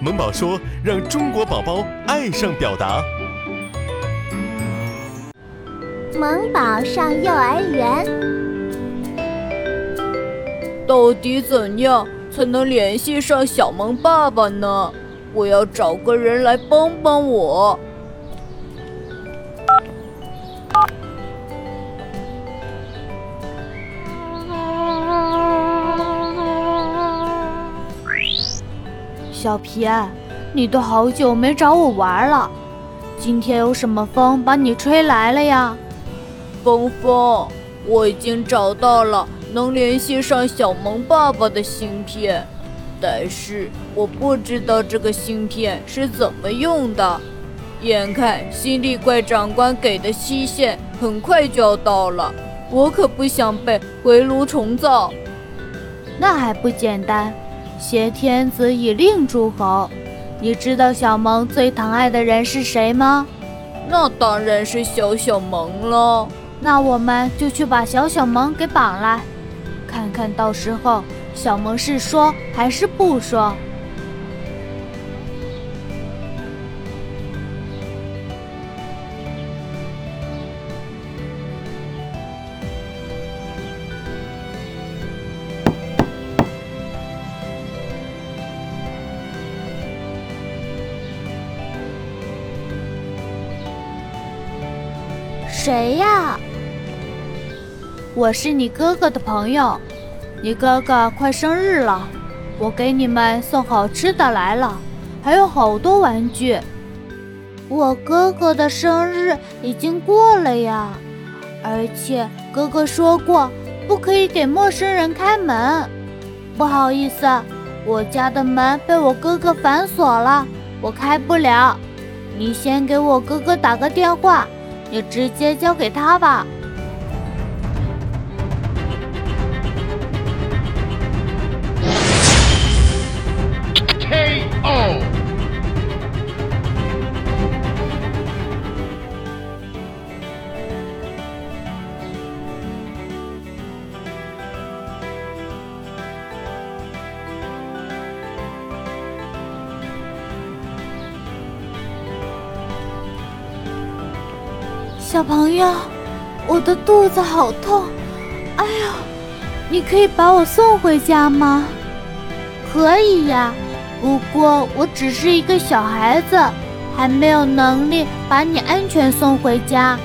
萌宝说：“让中国宝宝爱上表达。”萌宝上幼儿园，到底怎样才能联系上小萌爸爸呢？我要找个人来帮帮我。小皮，你都好久没找我玩了，今天有什么风把你吹来了呀？风风，我已经找到了能联系上小萌爸爸的芯片，但是我不知道这个芯片是怎么用的。眼看新力怪长官给的期限很快就要到了，我可不想被回炉重造。那还不简单？挟天子以令诸侯，你知道小萌最疼爱的人是谁吗？那当然是小小萌了。那我们就去把小小萌给绑来，看看到时候小萌是说还是不说。谁呀？我是你哥哥的朋友，你哥哥快生日了，我给你们送好吃的来了，还有好多玩具。我哥哥的生日已经过了呀，而且哥哥说过不可以给陌生人开门。不好意思，我家的门被我哥哥反锁了，我开不了。你先给我哥哥打个电话。你直接交给他吧。小朋友，我的肚子好痛，哎呀，你可以把我送回家吗？可以呀，不过我只是一个小孩子，还没有能力把你安全送回家。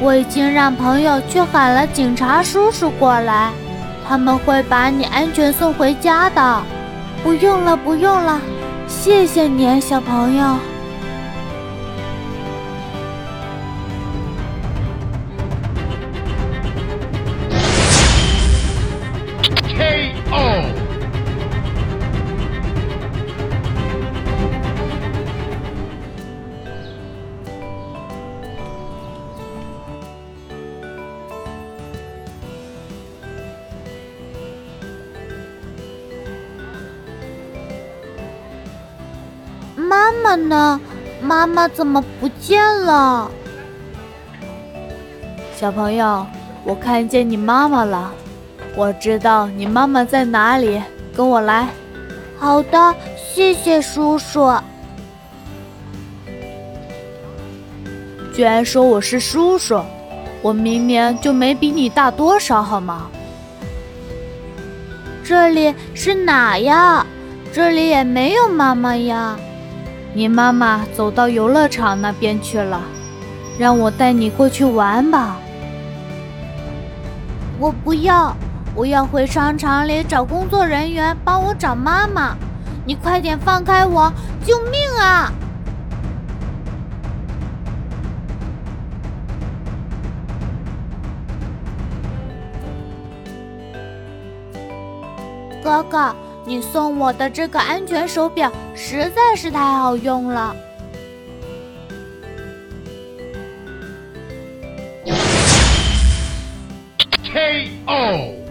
我已经让朋友去喊了警察叔叔过来，他们会把你安全送回家的。不用了，不用了，谢谢你，小朋友。妈妈呢？妈妈怎么不见了？小朋友，我看见你妈妈了。我知道你妈妈在哪里，跟我来。好的，谢谢叔叔。居然说我是叔叔，我明明就没比你大多少，好吗？这里是哪呀？这里也没有妈妈呀。你妈妈走到游乐场那边去了，让我带你过去玩吧。我不要。我要回商场里找工作人员帮我找妈妈，你快点放开我！救命啊！哥哥，你送我的这个安全手表实在是太好用了。K.O.